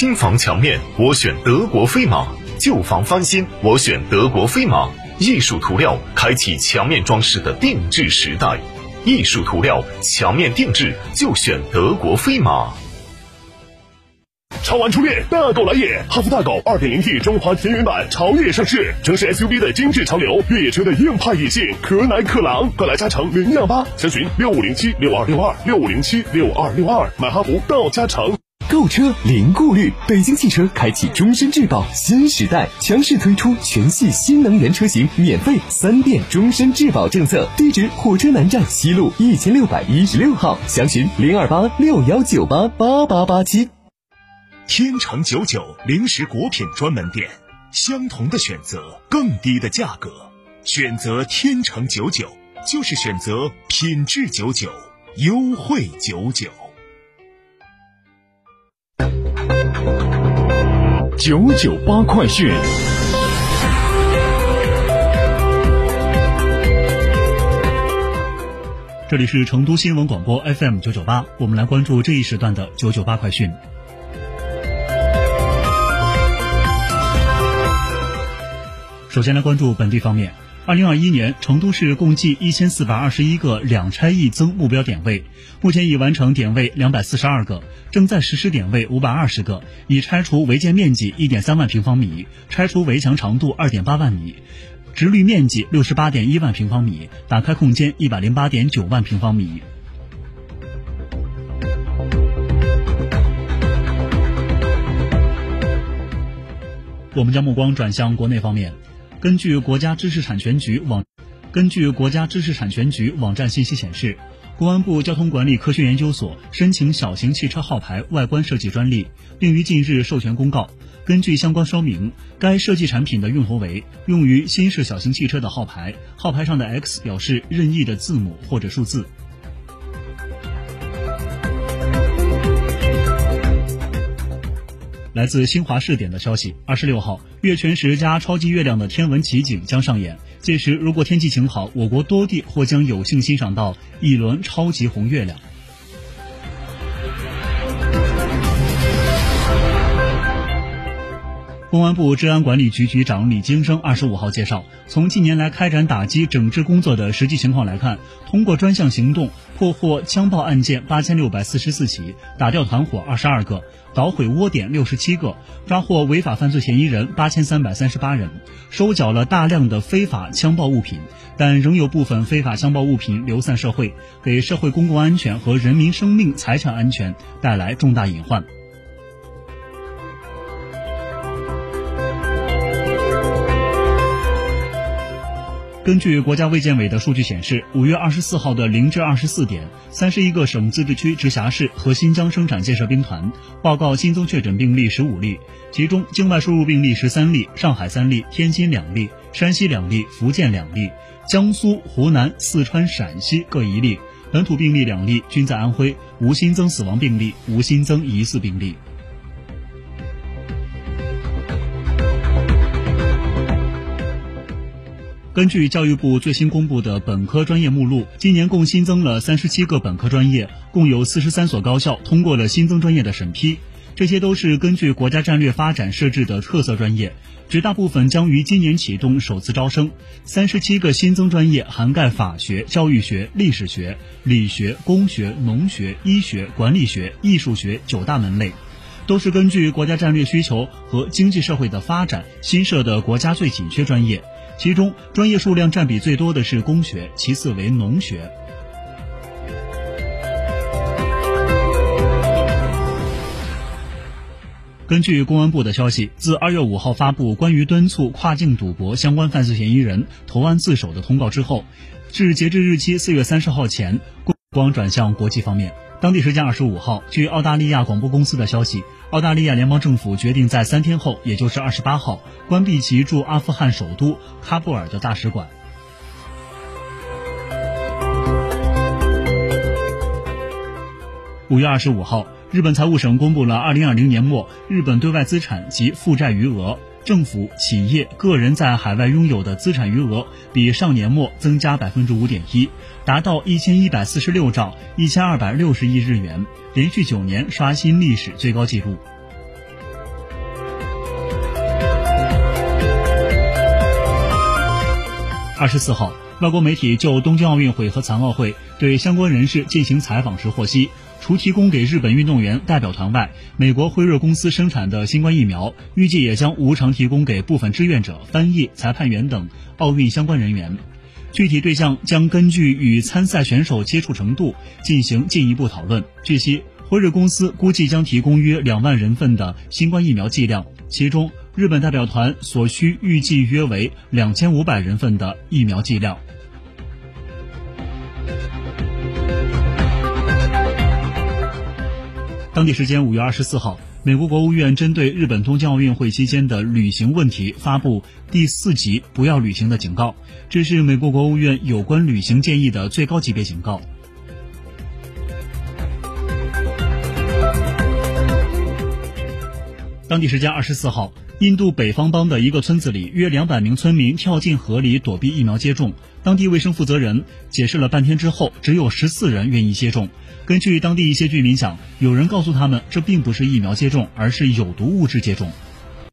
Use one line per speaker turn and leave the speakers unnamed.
新房墙面，我选德国飞马；旧房翻新，我选德国飞马。艺术涂料开启墙面装饰的定制时代，艺术涂料墙面定制就选德国飞马。
超玩初恋，大狗来也！哈弗大狗 2.0T 中华田园版潮越上市，城市 SUV 的精致潮流，越野车的硬派野性，可奶可狼，快来加诚零幺八，详询六五零七六二六二六五零七六二六二，买哈弗到加诚。
购车零顾虑，北京汽车开启终身质保新时代，强势推出全系新能源车型免费三电终身质保政策。地址：火车南站西路一千六百一十六号，详询零二八六幺九八八八八七。
天成九九零食果品专门店，相同的选择，更低的价格，选择天成九九就是选择品质九九，优惠九九。
九九八快讯，
这里是成都新闻广播 FM 九九八，我们来关注这一时段的九九八快讯。首先来关注本地方面。二零二一年，成都市共计一千四百二十一个两拆一增目标点位，目前已完成点位两百四十二个，正在实施点位五百二十个，已拆除违建面积一点三万平方米，拆除围墙长度二点八万米，直率面积六十八点一万平方米，打开空间一百零八点九万平方米。我们将目光转向国内方面。根据国家知识产权局网，根据国家知识产权局网站信息显示，公安部交通管理科学研究所申请小型汽车号牌外观设计专利，并于近日授权公告。根据相关说明，该设计产品的用途为用于新式小型汽车的号牌，号牌上的 X 表示任意的字母或者数字。来自新华视点的消息，二十六号，月全食加超级月亮的天文奇景将上演。届时，如果天气晴好，我国多地或将有幸欣赏到一轮超级红月亮。公安部治安管理局局长李金生二十五号介绍，从近年来开展打击整治工作的实际情况来看，通过专项行动破获枪爆案件八千六百四十四起，打掉团伙二十二个，捣毁窝点六十七个，抓获违法犯罪嫌疑人八千三百三十八人，收缴了大量的非法枪爆物品，但仍有部分非法枪爆物品流散社会，给社会公共安全和人民生命财产安全带来重大隐患。根据国家卫健委的数据显示，五月二十四号的零至二十四点，三十一个省、自治区、直辖市和新疆生产建设兵团报告新增确诊病例十五例，其中境外输入病例十三例，上海三例，天津两例，山西两例，福建两例，江苏、湖南、四川、陕西各一例，本土病例两例，均在安徽，无新增死亡病例，无新增疑似病例。根据教育部最新公布的本科专业目录，今年共新增了三十七个本科专业，共有四十三所高校通过了新增专业的审批。这些都是根据国家战略发展设置的特色专业，绝大部分将于今年启动首次招生。三十七个新增专业涵盖法学、教育学、历史学、理学、工学、农学、医学、管理学、艺术学九大门类，都是根据国家战略需求和经济社会的发展新设的国家最紧缺专业。其中，专业数量占比最多的是工学，其次为农学。根据公安部的消息，自二月五号发布关于敦促跨境赌博相关犯罪嫌疑人投案自首的通告之后，至截至日期四月三十号前，光转向国际方面。当地时间二十五号，据澳大利亚广播公司的消息，澳大利亚联邦政府决定在三天后，也就是二十八号，关闭其驻阿富汗首都喀布尔的大使馆。五月二十五号，日本财务省公布了二零二零年末日本对外资产及负债余额，政府、企业、个人在海外拥有的资产余额比上年末增加百分之五点一，达到一千一百四十六兆一千二百六十亿日元，连续九年刷新历史最高纪录。二十四号，外国媒体就东京奥运会和残奥会对相关人士进行采访时获悉，除提供给日本运动员代表团外，美国辉瑞公司生产的新冠疫苗预计也将无偿提供给部分志愿者、翻译、裁判员等奥运相关人员。具体对象将根据与参赛选手接触程度进行进一步讨论。据悉，辉瑞公司估计将提供约两万人份的新冠疫苗剂量，其中。日本代表团所需预计约为两千五百人份的疫苗剂量。当地时间五月二十四号，美国国务院针对日本东京奥运会期间的旅行问题发布第四级不要旅行的警告，这是美国国务院有关旅行建议的最高级别警告。当地时间二十四号。印度北方邦的一个村子里，约两百名村民跳进河里躲避疫苗接种。当地卫生负责人解释了半天之后，只有十四人愿意接种。根据当地一些居民讲，有人告诉他们，这并不是疫苗接种，而是有毒物质接种。